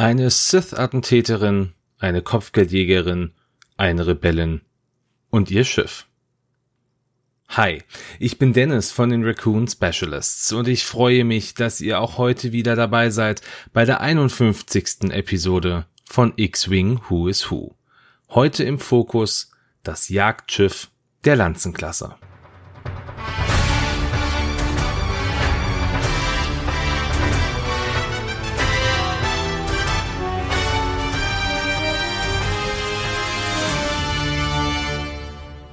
Eine Sith-Attentäterin, eine Kopfgeldjägerin, eine Rebellin und ihr Schiff. Hi, ich bin Dennis von den Raccoon Specialists und ich freue mich, dass ihr auch heute wieder dabei seid bei der 51. Episode von X-Wing Who is Who. Heute im Fokus das Jagdschiff der Lanzenklasse.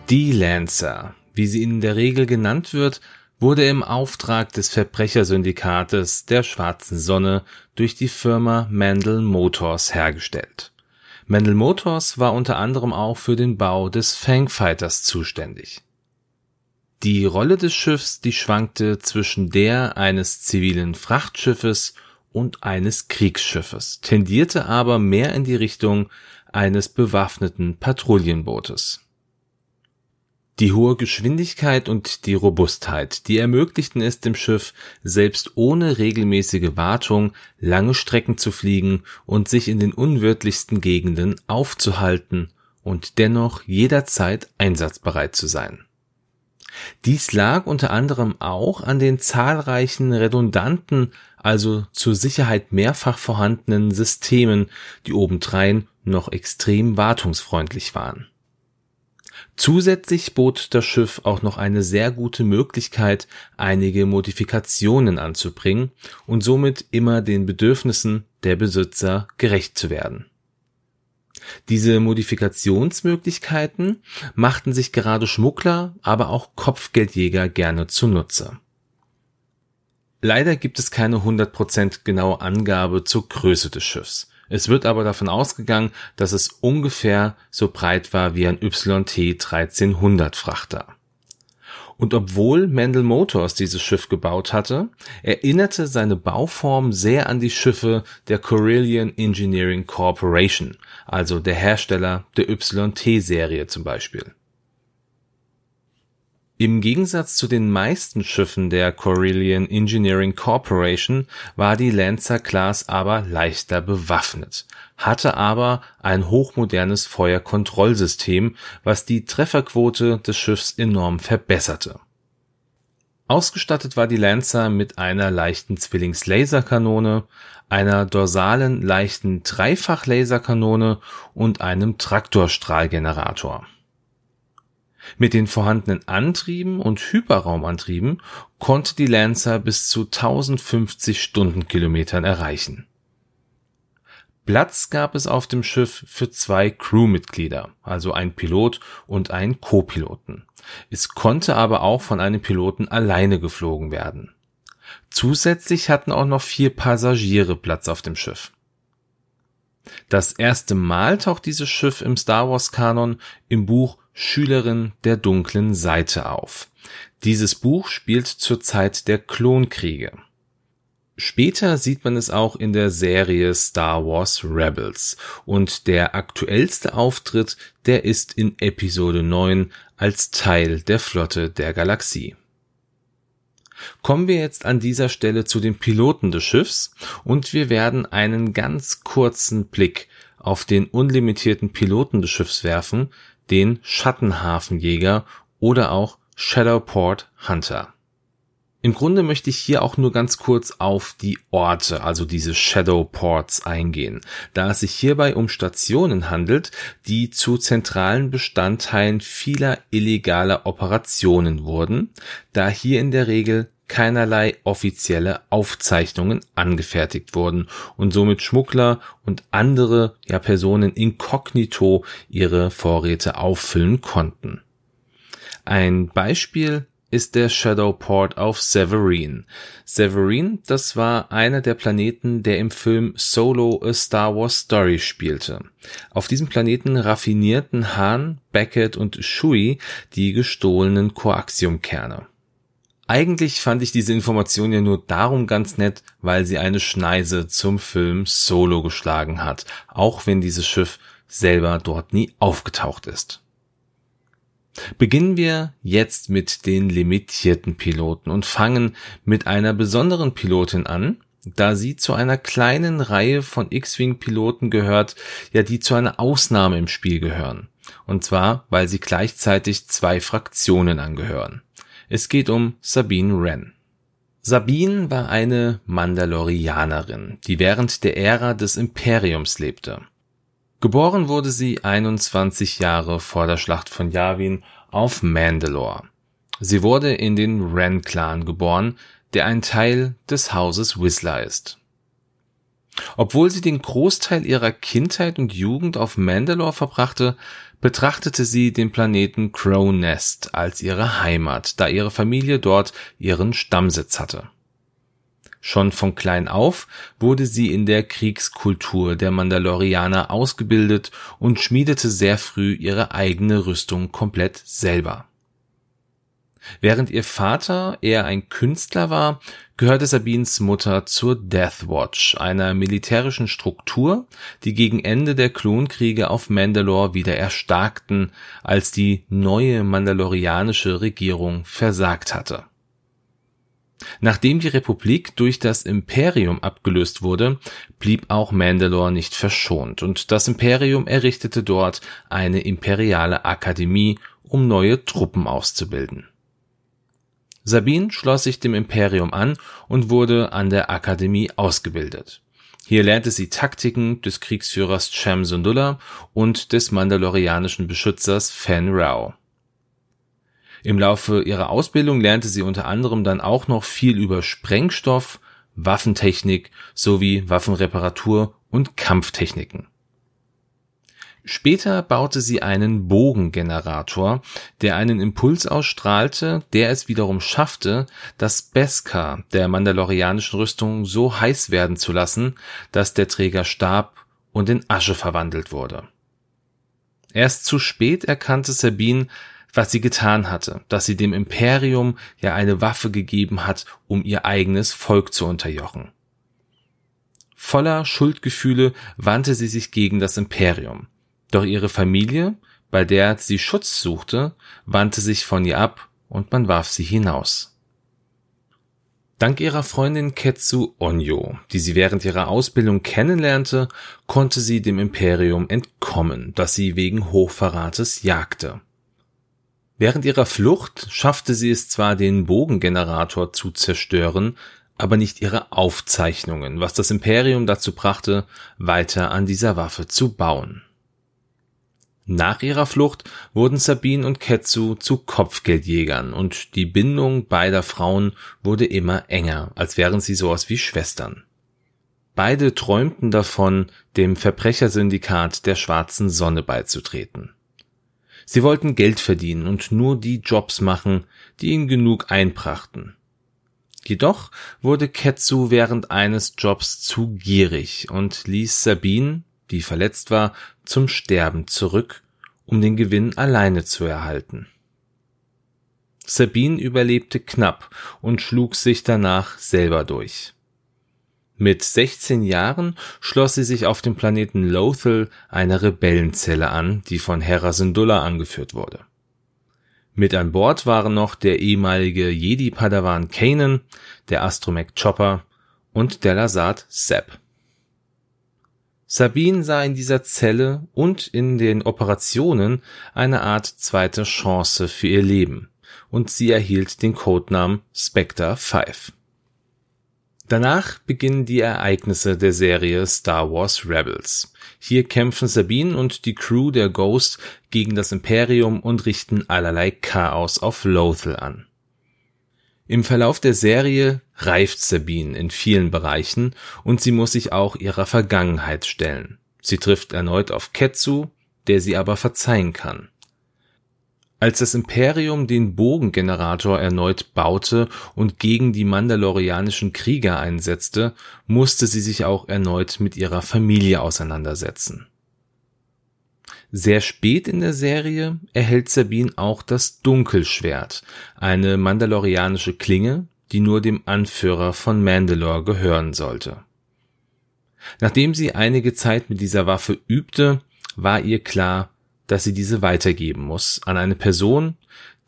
Die Lancer, wie sie in der Regel genannt wird, wurde im Auftrag des Verbrechersyndikates der Schwarzen Sonne durch die Firma Mandel Motors hergestellt. Mandel Motors war unter anderem auch für den Bau des Fangfighters zuständig. Die Rolle des Schiffs, die schwankte zwischen der eines zivilen Frachtschiffes und eines Kriegsschiffes, tendierte aber mehr in die Richtung eines bewaffneten Patrouillenbootes. Die hohe Geschwindigkeit und die Robustheit, die ermöglichten es dem Schiff, selbst ohne regelmäßige Wartung lange Strecken zu fliegen und sich in den unwirtlichsten Gegenden aufzuhalten und dennoch jederzeit einsatzbereit zu sein. Dies lag unter anderem auch an den zahlreichen redundanten, also zur Sicherheit mehrfach vorhandenen Systemen, die obendrein noch extrem wartungsfreundlich waren. Zusätzlich bot das Schiff auch noch eine sehr gute Möglichkeit, einige Modifikationen anzubringen und somit immer den Bedürfnissen der Besitzer gerecht zu werden. Diese Modifikationsmöglichkeiten machten sich gerade Schmuggler, aber auch Kopfgeldjäger gerne zunutze. Leider gibt es keine 100% genaue Angabe zur Größe des Schiffs. Es wird aber davon ausgegangen, dass es ungefähr so breit war wie ein YT 1300 Frachter. Und obwohl Mendel Motors dieses Schiff gebaut hatte, erinnerte seine Bauform sehr an die Schiffe der Corellian Engineering Corporation, also der Hersteller der YT-Serie zum Beispiel. Im Gegensatz zu den meisten Schiffen der Corellian Engineering Corporation war die Lancer Class aber leichter bewaffnet, hatte aber ein hochmodernes Feuerkontrollsystem, was die Trefferquote des Schiffs enorm verbesserte. Ausgestattet war die Lancer mit einer leichten Zwillingslaserkanone, einer dorsalen leichten Dreifachlaserkanone und einem Traktorstrahlgenerator mit den vorhandenen Antrieben und Hyperraumantrieben konnte die Lancer bis zu 1050 Stundenkilometern erreichen. Platz gab es auf dem Schiff für zwei Crewmitglieder, also ein Pilot und einen Co-Piloten. Es konnte aber auch von einem Piloten alleine geflogen werden. Zusätzlich hatten auch noch vier Passagiere Platz auf dem Schiff. Das erste Mal taucht dieses Schiff im Star Wars Kanon im Buch Schülerin der dunklen Seite auf. Dieses Buch spielt zur Zeit der Klonkriege. Später sieht man es auch in der Serie Star Wars Rebels und der aktuellste Auftritt, der ist in Episode 9 als Teil der Flotte der Galaxie. Kommen wir jetzt an dieser Stelle zu den Piloten des Schiffs und wir werden einen ganz kurzen Blick auf den unlimitierten Piloten des Schiffs werfen, den Schattenhafenjäger oder auch Shadowport Hunter. Im Grunde möchte ich hier auch nur ganz kurz auf die Orte, also diese Shadowports eingehen, da es sich hierbei um Stationen handelt, die zu zentralen Bestandteilen vieler illegaler Operationen wurden, da hier in der Regel keinerlei offizielle Aufzeichnungen angefertigt wurden und somit Schmuggler und andere ja Personen inkognito ihre Vorräte auffüllen konnten. Ein Beispiel ist der Shadowport auf Severine. Severine, das war einer der Planeten, der im Film Solo A Star Wars Story spielte. Auf diesem Planeten raffinierten Han, Beckett und Shui die gestohlenen Koaxiumkerne. Eigentlich fand ich diese Information ja nur darum ganz nett, weil sie eine Schneise zum Film Solo geschlagen hat, auch wenn dieses Schiff selber dort nie aufgetaucht ist. Beginnen wir jetzt mit den limitierten Piloten und fangen mit einer besonderen Pilotin an, da sie zu einer kleinen Reihe von X-Wing-Piloten gehört, ja die zu einer Ausnahme im Spiel gehören. Und zwar, weil sie gleichzeitig zwei Fraktionen angehören. Es geht um Sabine Wren. Sabine war eine Mandalorianerin, die während der Ära des Imperiums lebte. Geboren wurde sie 21 Jahre vor der Schlacht von Yavin auf Mandalore. Sie wurde in den Wren-Clan geboren, der ein Teil des Hauses Whistler ist. Obwohl sie den Großteil ihrer Kindheit und Jugend auf Mandalore verbrachte, betrachtete sie den Planeten Crow Nest als ihre Heimat, da ihre Familie dort ihren Stammsitz hatte. Schon von klein auf wurde sie in der Kriegskultur der Mandalorianer ausgebildet und schmiedete sehr früh ihre eigene Rüstung komplett selber. Während ihr Vater eher ein Künstler war, gehörte Sabines Mutter zur Death Watch, einer militärischen Struktur, die gegen Ende der Klonkriege auf Mandalore wieder erstarkten, als die neue mandalorianische Regierung versagt hatte. Nachdem die Republik durch das Imperium abgelöst wurde, blieb auch Mandalore nicht verschont und das Imperium errichtete dort eine imperiale Akademie, um neue Truppen auszubilden. Sabine schloss sich dem Imperium an und wurde an der Akademie ausgebildet. Hier lernte sie Taktiken des Kriegsführers Cham Syndulla und des mandalorianischen Beschützers Fen Rao. Im Laufe ihrer Ausbildung lernte sie unter anderem dann auch noch viel über Sprengstoff, Waffentechnik sowie Waffenreparatur und Kampftechniken. Später baute sie einen Bogengenerator, der einen Impuls ausstrahlte, der es wiederum schaffte, das Beskar der mandalorianischen Rüstung so heiß werden zu lassen, dass der Träger starb und in Asche verwandelt wurde. Erst zu spät erkannte Sabine, was sie getan hatte, dass sie dem Imperium ja eine Waffe gegeben hat, um ihr eigenes Volk zu unterjochen. Voller Schuldgefühle wandte sie sich gegen das Imperium. Doch ihre Familie, bei der sie Schutz suchte, wandte sich von ihr ab und man warf sie hinaus. Dank ihrer Freundin Ketsu Onyo, die sie während ihrer Ausbildung kennenlernte, konnte sie dem Imperium entkommen, das sie wegen Hochverrates jagte. Während ihrer Flucht schaffte sie es zwar, den Bogengenerator zu zerstören, aber nicht ihre Aufzeichnungen, was das Imperium dazu brachte, weiter an dieser Waffe zu bauen. Nach ihrer Flucht wurden Sabine und Ketsu zu Kopfgeldjägern und die Bindung beider Frauen wurde immer enger, als wären sie sowas wie Schwestern. Beide träumten davon, dem Verbrechersyndikat der schwarzen Sonne beizutreten. Sie wollten Geld verdienen und nur die Jobs machen, die ihnen genug einbrachten. Jedoch wurde Ketsu während eines Jobs zu gierig und ließ Sabine, die verletzt war, zum Sterben zurück, um den Gewinn alleine zu erhalten. Sabine überlebte knapp und schlug sich danach selber durch. Mit 16 Jahren schloss sie sich auf dem Planeten Lothal einer Rebellenzelle an, die von Hera Syndulla angeführt wurde. Mit an Bord waren noch der ehemalige Jedi-Padawan Kanan, der Astromech Chopper und der Lasat Sepp. Sabine sah in dieser Zelle und in den Operationen eine Art zweite Chance für ihr Leben und sie erhielt den Codenamen Spectre 5. Danach beginnen die Ereignisse der Serie Star Wars Rebels. Hier kämpfen Sabine und die Crew der Ghost gegen das Imperium und richten allerlei Chaos auf Lothal an. Im Verlauf der Serie reift Sabine in vielen Bereichen und sie muss sich auch ihrer Vergangenheit stellen. Sie trifft erneut auf Ketsu, der sie aber verzeihen kann. Als das Imperium den Bogengenerator erneut baute und gegen die mandalorianischen Krieger einsetzte, musste sie sich auch erneut mit ihrer Familie auseinandersetzen. Sehr spät in der Serie erhält Sabine auch das Dunkelschwert, eine mandalorianische Klinge, die nur dem Anführer von Mandalore gehören sollte. Nachdem sie einige Zeit mit dieser Waffe übte, war ihr klar, dass sie diese weitergeben muss an eine Person,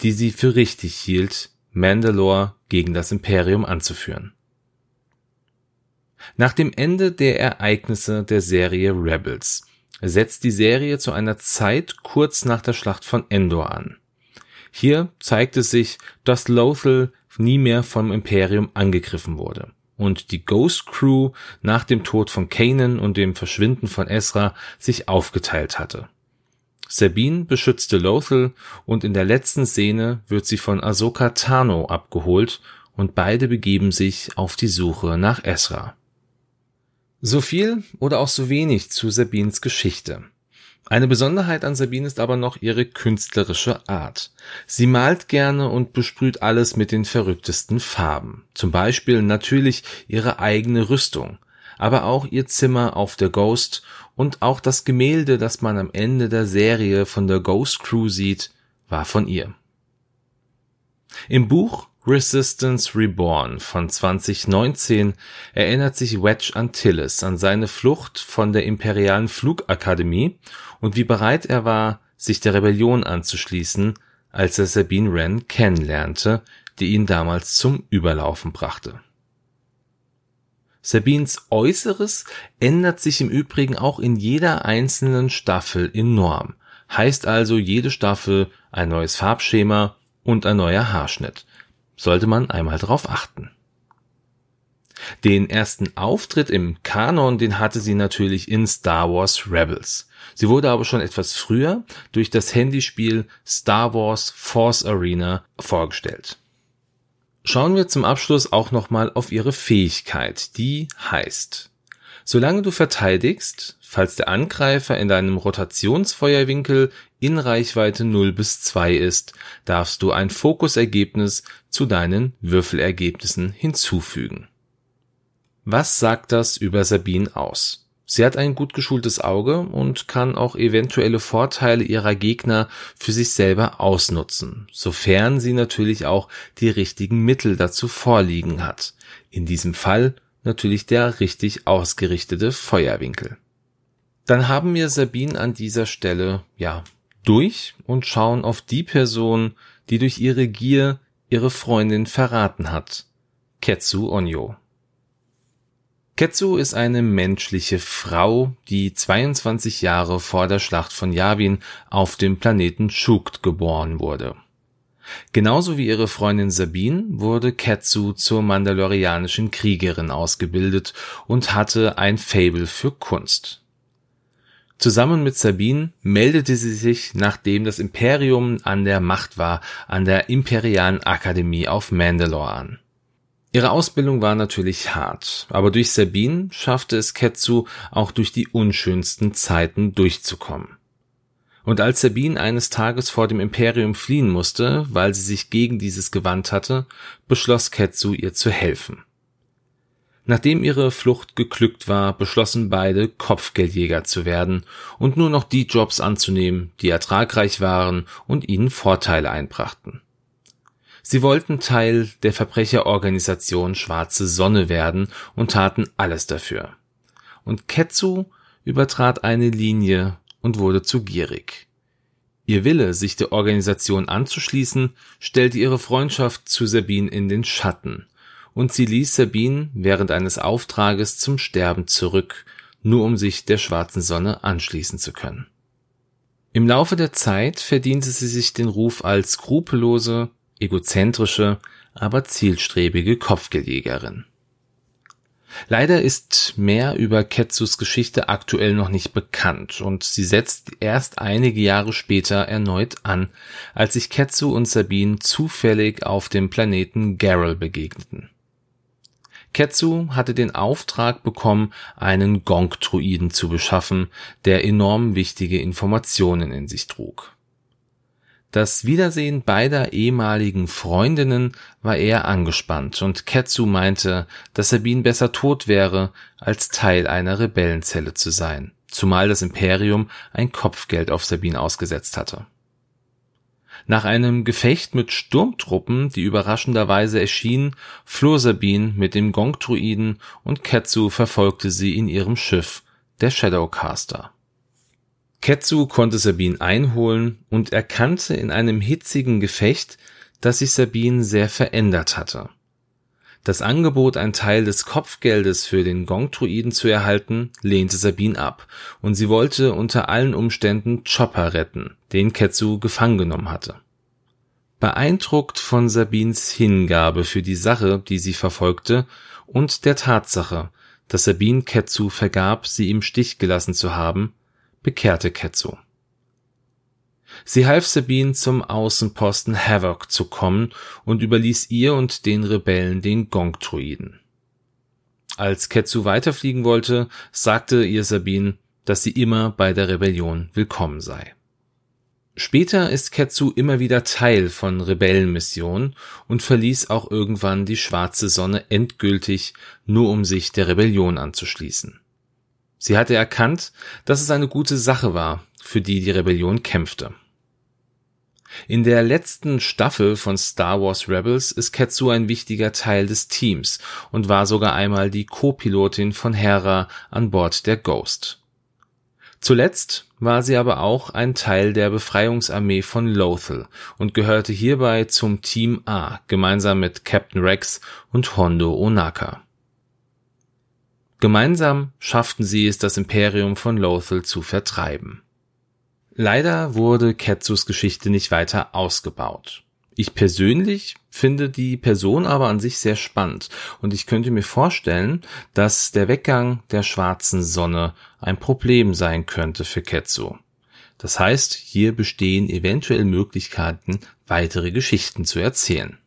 die sie für richtig hielt, Mandalore gegen das Imperium anzuführen. Nach dem Ende der Ereignisse der Serie Rebels setzt die Serie zu einer Zeit kurz nach der Schlacht von Endor an. Hier zeigt es sich, dass Lothal nie mehr vom Imperium angegriffen wurde und die Ghost Crew nach dem Tod von Kanan und dem Verschwinden von Ezra sich aufgeteilt hatte. Sabine beschützte Lothal und in der letzten Szene wird sie von Ahsoka Tano abgeholt und beide begeben sich auf die Suche nach Ezra. So viel oder auch so wenig zu Sabines Geschichte. Eine Besonderheit an Sabine ist aber noch ihre künstlerische Art. Sie malt gerne und besprüht alles mit den verrücktesten Farben. Zum Beispiel natürlich ihre eigene Rüstung, aber auch ihr Zimmer auf der Ghost und auch das Gemälde, das man am Ende der Serie von der Ghost Crew sieht, war von ihr. Im Buch Resistance Reborn von 2019 erinnert sich Wedge Antilles an seine Flucht von der Imperialen Flugakademie und wie bereit er war, sich der Rebellion anzuschließen, als er Sabine Wren kennenlernte, die ihn damals zum Überlaufen brachte. Sabines Äußeres ändert sich im Übrigen auch in jeder einzelnen Staffel enorm. Heißt also jede Staffel ein neues Farbschema und ein neuer Haarschnitt. Sollte man einmal drauf achten. Den ersten Auftritt im Kanon, den hatte sie natürlich in Star Wars Rebels. Sie wurde aber schon etwas früher durch das Handyspiel Star Wars Force Arena vorgestellt. Schauen wir zum Abschluss auch nochmal auf ihre Fähigkeit, die heißt, solange du verteidigst, falls der Angreifer in deinem Rotationsfeuerwinkel in Reichweite 0 bis 2 ist, darfst du ein Fokusergebnis zu deinen Würfelergebnissen hinzufügen. Was sagt das über Sabine aus? Sie hat ein gut geschultes Auge und kann auch eventuelle Vorteile ihrer Gegner für sich selber ausnutzen, sofern sie natürlich auch die richtigen Mittel dazu vorliegen hat. In diesem Fall natürlich der richtig ausgerichtete Feuerwinkel. Dann haben wir Sabine an dieser Stelle, ja, durch und schauen auf die Person, die durch ihre Gier ihre Freundin verraten hat. Ketsu Onyo. Ketsu ist eine menschliche Frau, die 22 Jahre vor der Schlacht von Yavin auf dem Planeten Shukt geboren wurde. Genauso wie ihre Freundin Sabine wurde Ketsu zur mandalorianischen Kriegerin ausgebildet und hatte ein Fable für Kunst. Zusammen mit Sabine meldete sie sich, nachdem das Imperium an der Macht war, an der Imperialen Akademie auf Mandalore an. Ihre Ausbildung war natürlich hart, aber durch Sabine schaffte es Ketsu auch durch die unschönsten Zeiten durchzukommen. Und als Sabine eines Tages vor dem Imperium fliehen musste, weil sie sich gegen dieses gewandt hatte, beschloss Ketsu ihr zu helfen. Nachdem ihre Flucht geglückt war, beschlossen beide Kopfgeldjäger zu werden und nur noch die Jobs anzunehmen, die ertragreich waren und ihnen Vorteile einbrachten. Sie wollten Teil der Verbrecherorganisation Schwarze Sonne werden und taten alles dafür. Und Ketsu übertrat eine Linie und wurde zu gierig. Ihr Wille, sich der Organisation anzuschließen, stellte ihre Freundschaft zu Sabine in den Schatten, und sie ließ Sabine während eines Auftrages zum Sterben zurück, nur um sich der schwarzen Sonne anschließen zu können. Im Laufe der Zeit verdiente sie sich den Ruf als skrupellose, egozentrische, aber zielstrebige Kopfgeldjägerin. Leider ist mehr über Ketsus Geschichte aktuell noch nicht bekannt und sie setzt erst einige Jahre später erneut an, als sich Ketsu und Sabine zufällig auf dem Planeten Garrel begegneten. Ketsu hatte den Auftrag bekommen, einen Gong-Druiden zu beschaffen, der enorm wichtige Informationen in sich trug. Das Wiedersehen beider ehemaligen Freundinnen war eher angespannt und Ketsu meinte, dass Sabine besser tot wäre, als Teil einer Rebellenzelle zu sein, zumal das Imperium ein Kopfgeld auf Sabine ausgesetzt hatte. Nach einem Gefecht mit Sturmtruppen, die überraschenderweise erschienen, floh Sabine mit dem Gongtruiden und Ketsu verfolgte sie in ihrem Schiff, der Shadowcaster. Ketsu konnte Sabine einholen und erkannte in einem hitzigen Gefecht, dass sich Sabine sehr verändert hatte. Das Angebot, ein Teil des Kopfgeldes für den Gong-Druiden zu erhalten, lehnte Sabine ab, und sie wollte unter allen Umständen Chopper retten, den Ketsu gefangen genommen hatte. Beeindruckt von Sabines Hingabe für die Sache, die sie verfolgte, und der Tatsache, dass Sabine Ketsu vergab, sie im Stich gelassen zu haben, bekehrte Ketsu. Sie half Sabine zum Außenposten Havoc zu kommen und überließ ihr und den Rebellen den Gong-Druiden. Als Ketsu weiterfliegen wollte, sagte ihr Sabine, dass sie immer bei der Rebellion willkommen sei. Später ist Ketsu immer wieder Teil von Rebellenmissionen und verließ auch irgendwann die schwarze Sonne endgültig, nur um sich der Rebellion anzuschließen. Sie hatte erkannt, dass es eine gute Sache war, für die die Rebellion kämpfte. In der letzten Staffel von Star Wars Rebels ist Ketsu ein wichtiger Teil des Teams und war sogar einmal die Co-Pilotin von Hera an Bord der Ghost. Zuletzt war sie aber auch ein Teil der Befreiungsarmee von Lothal und gehörte hierbei zum Team A gemeinsam mit Captain Rex und Hondo Onaka. Gemeinsam schafften sie es, das Imperium von Lothal zu vertreiben. Leider wurde Ketsus Geschichte nicht weiter ausgebaut. Ich persönlich finde die Person aber an sich sehr spannend und ich könnte mir vorstellen, dass der Weggang der schwarzen Sonne ein Problem sein könnte für Ketsu. Das heißt, hier bestehen eventuell Möglichkeiten, weitere Geschichten zu erzählen.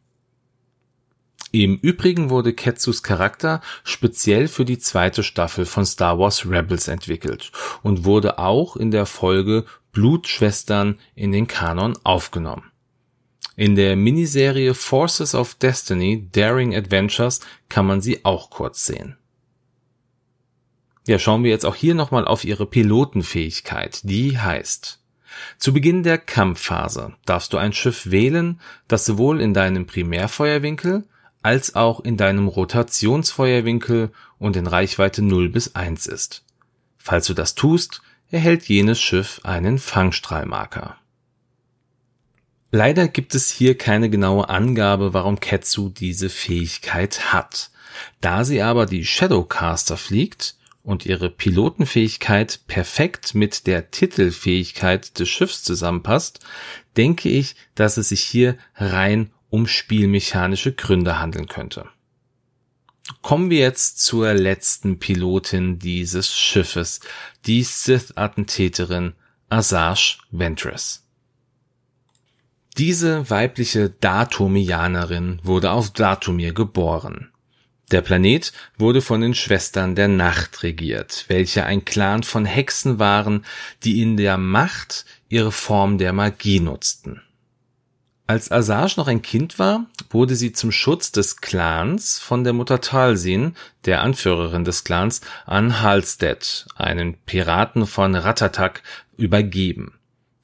Im Übrigen wurde Ketsus Charakter speziell für die zweite Staffel von Star Wars Rebels entwickelt und wurde auch in der Folge Blutschwestern in den Kanon aufgenommen. In der Miniserie Forces of Destiny Daring Adventures kann man sie auch kurz sehen. Ja, schauen wir jetzt auch hier nochmal auf ihre Pilotenfähigkeit. Die heißt, zu Beginn der Kampfphase darfst du ein Schiff wählen, das sowohl in deinem Primärfeuerwinkel als auch in deinem Rotationsfeuerwinkel und in Reichweite 0 bis 1 ist. Falls du das tust, erhält jenes Schiff einen Fangstrahlmarker. Leider gibt es hier keine genaue Angabe, warum Ketsu diese Fähigkeit hat. Da sie aber die Shadowcaster fliegt und ihre Pilotenfähigkeit perfekt mit der Titelfähigkeit des Schiffs zusammenpasst, denke ich, dass es sich hier rein um spielmechanische Gründe handeln könnte. Kommen wir jetzt zur letzten Pilotin dieses Schiffes, die Sith-Attentäterin Asajj Ventress. Diese weibliche Datomianerin wurde auf Datomir geboren. Der Planet wurde von den Schwestern der Nacht regiert, welche ein Clan von Hexen waren, die in der Macht ihre Form der Magie nutzten. Als Asajj noch ein Kind war, wurde sie zum Schutz des Clans von der Mutter Talsin, der Anführerin des Clans, an Halstead, einen Piraten von Ratatak, übergeben.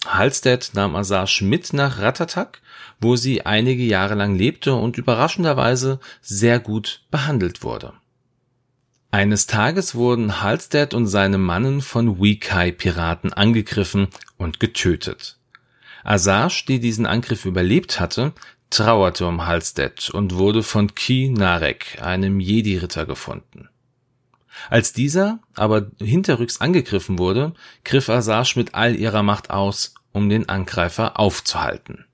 Halstead nahm Asajj mit nach Ratatak, wo sie einige Jahre lang lebte und überraschenderweise sehr gut behandelt wurde. Eines Tages wurden Halstead und seine Mannen von Wekai-Piraten angegriffen und getötet. Asajj, die diesen Angriff überlebt hatte, trauerte um Halstead und wurde von Ki Narek, einem Jedi-Ritter, gefunden. Als dieser aber hinterrücks angegriffen wurde, griff Asajj mit all ihrer Macht aus, um den Angreifer aufzuhalten.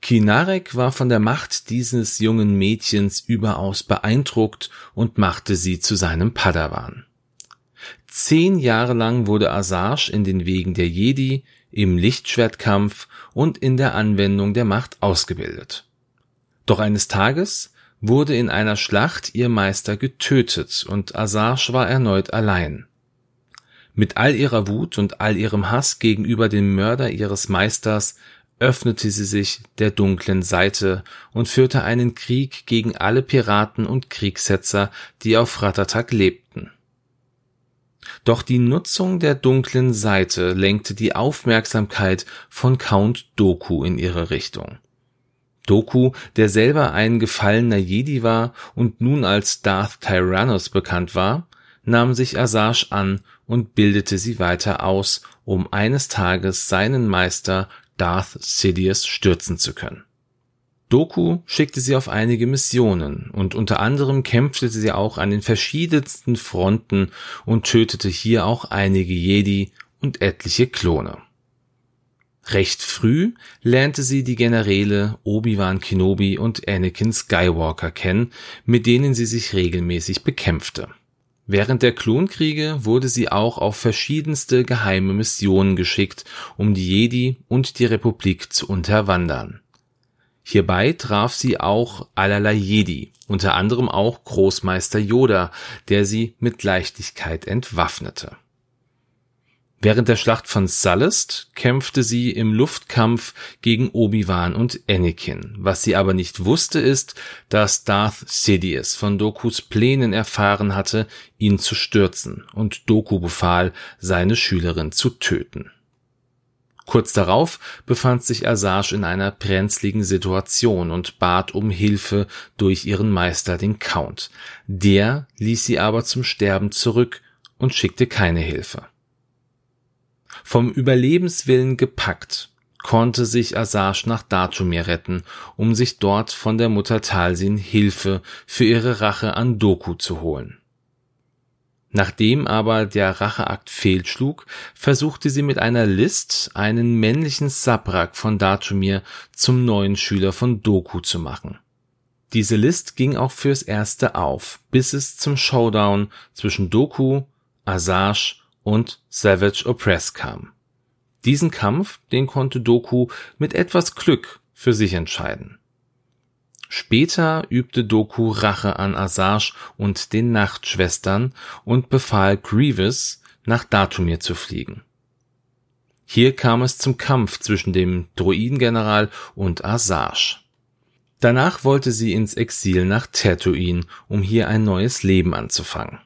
Kinarek war von der Macht dieses jungen Mädchens überaus beeindruckt und machte sie zu seinem Padawan. Zehn Jahre lang wurde Asajj in den Wegen der Jedi, im Lichtschwertkampf und in der Anwendung der Macht ausgebildet. Doch eines Tages wurde in einer Schlacht ihr Meister getötet und Asajj war erneut allein. Mit all ihrer Wut und all ihrem Hass gegenüber dem Mörder ihres Meisters öffnete sie sich der dunklen Seite und führte einen Krieg gegen alle Piraten und Kriegssetzer, die auf Ratatak lebten. Doch die Nutzung der dunklen Seite lenkte die Aufmerksamkeit von Count Doku in ihre Richtung. Doku, der selber ein gefallener Jedi war und nun als Darth Tyrannus bekannt war, nahm sich Asajj an und bildete sie weiter aus, um eines Tages seinen Meister Darth Sidious stürzen zu können. Doku schickte sie auf einige Missionen und unter anderem kämpfte sie auch an den verschiedensten Fronten und tötete hier auch einige Jedi und etliche Klone. Recht früh lernte sie die Generäle Obi-Wan Kenobi und Anakin Skywalker kennen, mit denen sie sich regelmäßig bekämpfte. Während der Klonkriege wurde sie auch auf verschiedenste geheime Missionen geschickt, um die Jedi und die Republik zu unterwandern. Hierbei traf sie auch allerlei Jedi, unter anderem auch Großmeister Yoda, der sie mit Leichtigkeit entwaffnete. Während der Schlacht von Sullust kämpfte sie im Luftkampf gegen Obi-Wan und Anakin. Was sie aber nicht wusste ist, dass Darth Sidious von Dokus Plänen erfahren hatte, ihn zu stürzen und Doku befahl, seine Schülerin zu töten. Kurz darauf befand sich Asajj in einer brenzligen Situation und bat um Hilfe durch ihren Meister, den Count. Der ließ sie aber zum Sterben zurück und schickte keine Hilfe. Vom Überlebenswillen gepackt, konnte sich Asajj nach Datumir retten, um sich dort von der Mutter Talsin Hilfe für ihre Rache an Doku zu holen. Nachdem aber der Racheakt fehlschlug, versuchte sie mit einer List einen männlichen Sabrak von Datumir zum neuen Schüler von Doku zu machen. Diese List ging auch fürs erste auf, bis es zum Showdown zwischen Doku, Asajj und Savage Opress kam. Diesen Kampf, den konnte Doku mit etwas Glück für sich entscheiden. Später übte Doku Rache an Asajj und den Nachtschwestern und befahl Grievous, nach Datumir zu fliegen. Hier kam es zum Kampf zwischen dem Droidengeneral und Asajj. Danach wollte sie ins Exil nach Tatooine, um hier ein neues Leben anzufangen.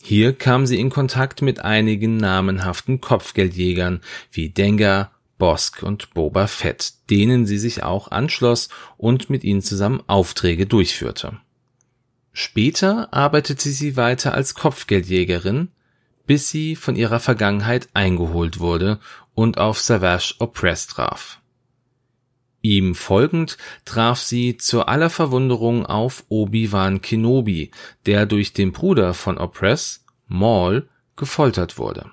Hier kam sie in Kontakt mit einigen namenhaften Kopfgeldjägern wie Dengar, Bosk und Boba Fett, denen sie sich auch anschloss und mit ihnen zusammen Aufträge durchführte. Später arbeitete sie weiter als Kopfgeldjägerin, bis sie von ihrer Vergangenheit eingeholt wurde und auf Savage Opress traf. Ihm folgend traf sie zu aller Verwunderung auf Obi-Wan Kenobi, der durch den Bruder von Opress, Maul, gefoltert wurde.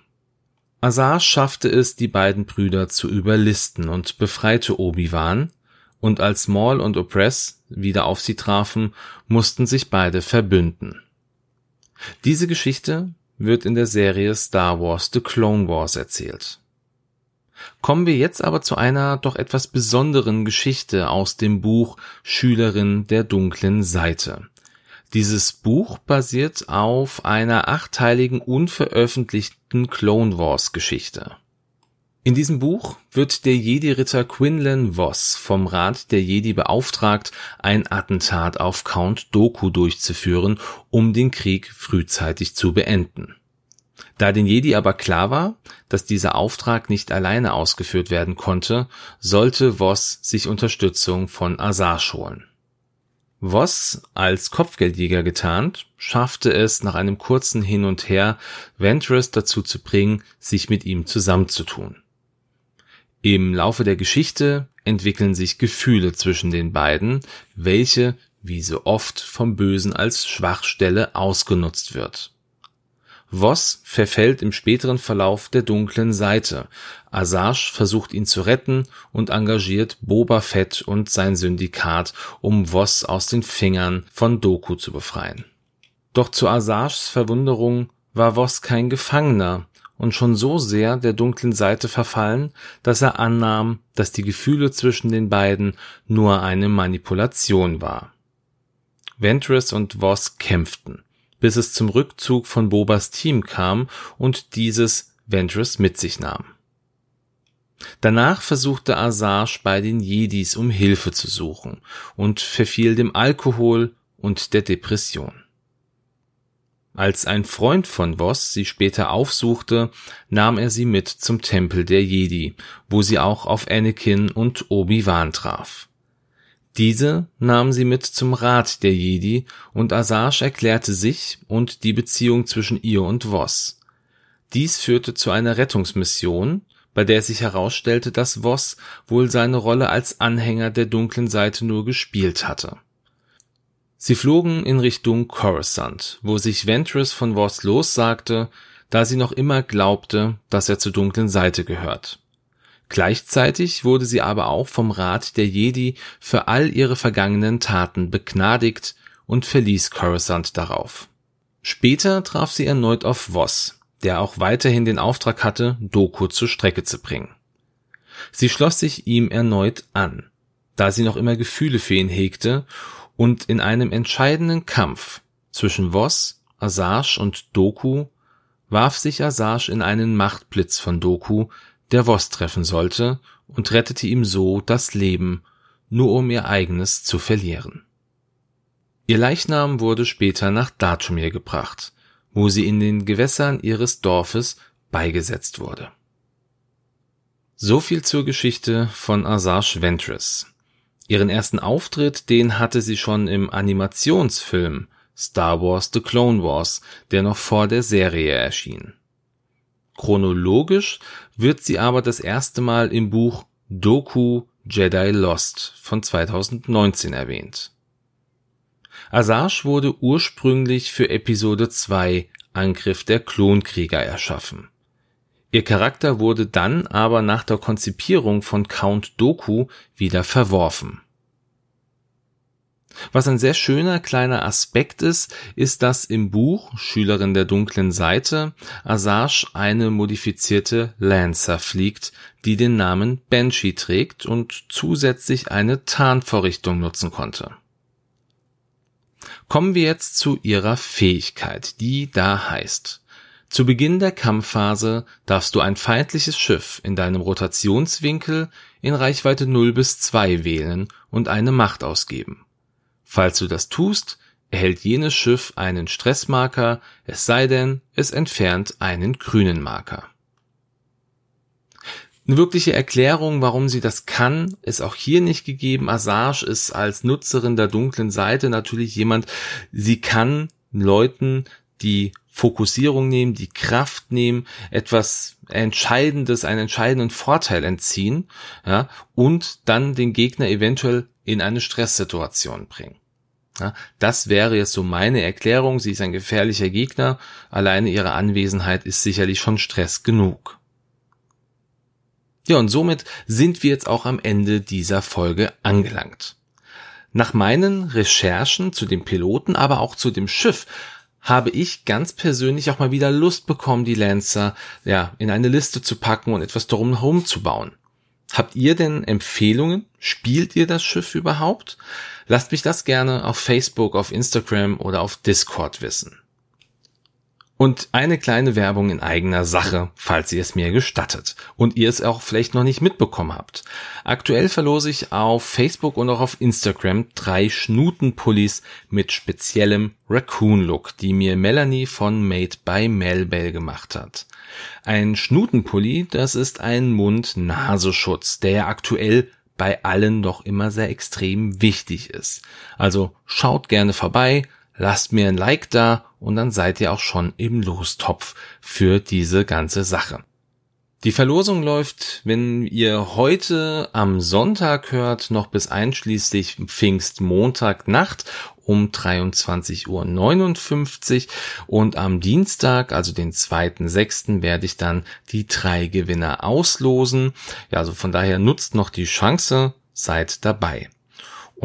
Azar schaffte es, die beiden Brüder zu überlisten und befreite Obi-Wan, und als Maul und Opress wieder auf sie trafen, mussten sich beide verbünden. Diese Geschichte wird in der Serie Star Wars The Clone Wars erzählt. Kommen wir jetzt aber zu einer doch etwas besonderen Geschichte aus dem Buch Schülerin der dunklen Seite. Dieses Buch basiert auf einer achteiligen unveröffentlichten Clone Wars Geschichte. In diesem Buch wird der Jedi-Ritter Quinlan Voss vom Rat der Jedi beauftragt, ein Attentat auf Count Doku durchzuführen, um den Krieg frühzeitig zu beenden. Da den Jedi aber klar war, dass dieser Auftrag nicht alleine ausgeführt werden konnte, sollte Voss sich Unterstützung von Asajj holen. Voss, als Kopfgeldjäger getarnt, schaffte es nach einem kurzen Hin und Her, Ventress dazu zu bringen, sich mit ihm zusammenzutun. Im Laufe der Geschichte entwickeln sich Gefühle zwischen den beiden, welche, wie so oft, vom Bösen als Schwachstelle ausgenutzt wird. Voss verfällt im späteren Verlauf der dunklen Seite. Asajj versucht ihn zu retten und engagiert Boba Fett und sein Syndikat, um Voss aus den Fingern von Doku zu befreien. Doch zu Asajs Verwunderung war Voss kein Gefangener und schon so sehr der dunklen Seite verfallen, dass er annahm, dass die Gefühle zwischen den beiden nur eine Manipulation war. Ventress und Voss kämpften bis es zum Rückzug von Bobas Team kam und dieses Ventress mit sich nahm. Danach versuchte Asajj bei den Jedis um Hilfe zu suchen und verfiel dem Alkohol und der Depression. Als ein Freund von Voss sie später aufsuchte, nahm er sie mit zum Tempel der Jedi, wo sie auch auf Anakin und Obi-Wan traf. Diese nahmen sie mit zum Rat der Jedi und Asajj erklärte sich und die Beziehung zwischen ihr und Voss. Dies führte zu einer Rettungsmission, bei der sich herausstellte, dass Voss wohl seine Rolle als Anhänger der dunklen Seite nur gespielt hatte. Sie flogen in Richtung Coruscant, wo sich Ventress von Voss lossagte, da sie noch immer glaubte, dass er zur dunklen Seite gehört. Gleichzeitig wurde sie aber auch vom Rat der Jedi für all ihre vergangenen Taten begnadigt und verließ Coruscant darauf. Später traf sie erneut auf Voss, der auch weiterhin den Auftrag hatte, Doku zur Strecke zu bringen. Sie schloss sich ihm erneut an, da sie noch immer Gefühle für ihn hegte und in einem entscheidenden Kampf zwischen Voss, Asajj und Doku warf sich Asajj in einen Machtblitz von Doku, der Voss treffen sollte, und rettete ihm so das Leben, nur um ihr eigenes zu verlieren. Ihr Leichnam wurde später nach Datumir gebracht, wo sie in den Gewässern ihres Dorfes beigesetzt wurde. So viel zur Geschichte von Asajj Ventress. Ihren ersten Auftritt, den hatte sie schon im Animationsfilm Star Wars The Clone Wars, der noch vor der Serie erschien. Chronologisch wird sie aber das erste Mal im Buch Doku Jedi Lost von 2019 erwähnt. Asajj wurde ursprünglich für Episode 2 Angriff der Klonkrieger erschaffen. Ihr Charakter wurde dann aber nach der Konzipierung von Count Doku wieder verworfen. Was ein sehr schöner kleiner Aspekt ist, ist, dass im Buch Schülerin der dunklen Seite Asajj eine modifizierte Lancer fliegt, die den Namen Banshee trägt und zusätzlich eine Tarnvorrichtung nutzen konnte. Kommen wir jetzt zu ihrer Fähigkeit, die da heißt. Zu Beginn der Kampfphase darfst du ein feindliches Schiff in deinem Rotationswinkel in Reichweite 0 bis 2 wählen und eine Macht ausgeben. Falls du das tust, erhält jenes Schiff einen Stressmarker, es sei denn, es entfernt einen grünen Marker. Eine wirkliche Erklärung, warum sie das kann, ist auch hier nicht gegeben. Assange ist als Nutzerin der dunklen Seite natürlich jemand, sie kann Leuten die Fokussierung nehmen, die Kraft nehmen, etwas Entscheidendes, einen entscheidenden Vorteil entziehen, ja, und dann den Gegner eventuell in eine Stresssituation bringen. Ja, das wäre jetzt so meine Erklärung. Sie ist ein gefährlicher Gegner. Alleine ihre Anwesenheit ist sicherlich schon Stress genug. Ja, und somit sind wir jetzt auch am Ende dieser Folge angelangt. Nach meinen Recherchen zu dem Piloten, aber auch zu dem Schiff, habe ich ganz persönlich auch mal wieder Lust bekommen, die Lancer ja in eine Liste zu packen und etwas darum herum zu bauen. Habt ihr denn Empfehlungen? Spielt ihr das Schiff überhaupt? Lasst mich das gerne auf Facebook, auf Instagram oder auf Discord wissen. Und eine kleine Werbung in eigener Sache, falls ihr es mir gestattet und ihr es auch vielleicht noch nicht mitbekommen habt. Aktuell verlose ich auf Facebook und auch auf Instagram drei Schnutenpullis mit speziellem Raccoon-Look, die mir Melanie von Made by Melbell gemacht hat. Ein Schnutenpulli, das ist ein Mund-Nasenschutz, der aktuell bei allen doch immer sehr extrem wichtig ist. Also schaut gerne vorbei, lasst mir ein Like da und dann seid ihr auch schon im Lostopf für diese ganze Sache. Die Verlosung läuft, wenn ihr heute am Sonntag hört, noch bis einschließlich Pfingstmontagnacht um 23.59 Uhr und am Dienstag, also den 2.6., werde ich dann die drei Gewinner auslosen. Ja, also von daher nutzt noch die Chance, seid dabei.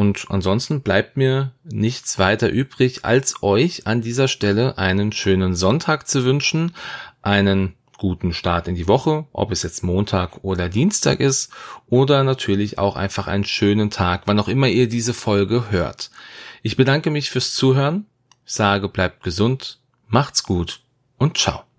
Und ansonsten bleibt mir nichts weiter übrig, als euch an dieser Stelle einen schönen Sonntag zu wünschen, einen guten Start in die Woche, ob es jetzt Montag oder Dienstag ist, oder natürlich auch einfach einen schönen Tag, wann auch immer ihr diese Folge hört. Ich bedanke mich fürs Zuhören, sage bleibt gesund, macht's gut und ciao.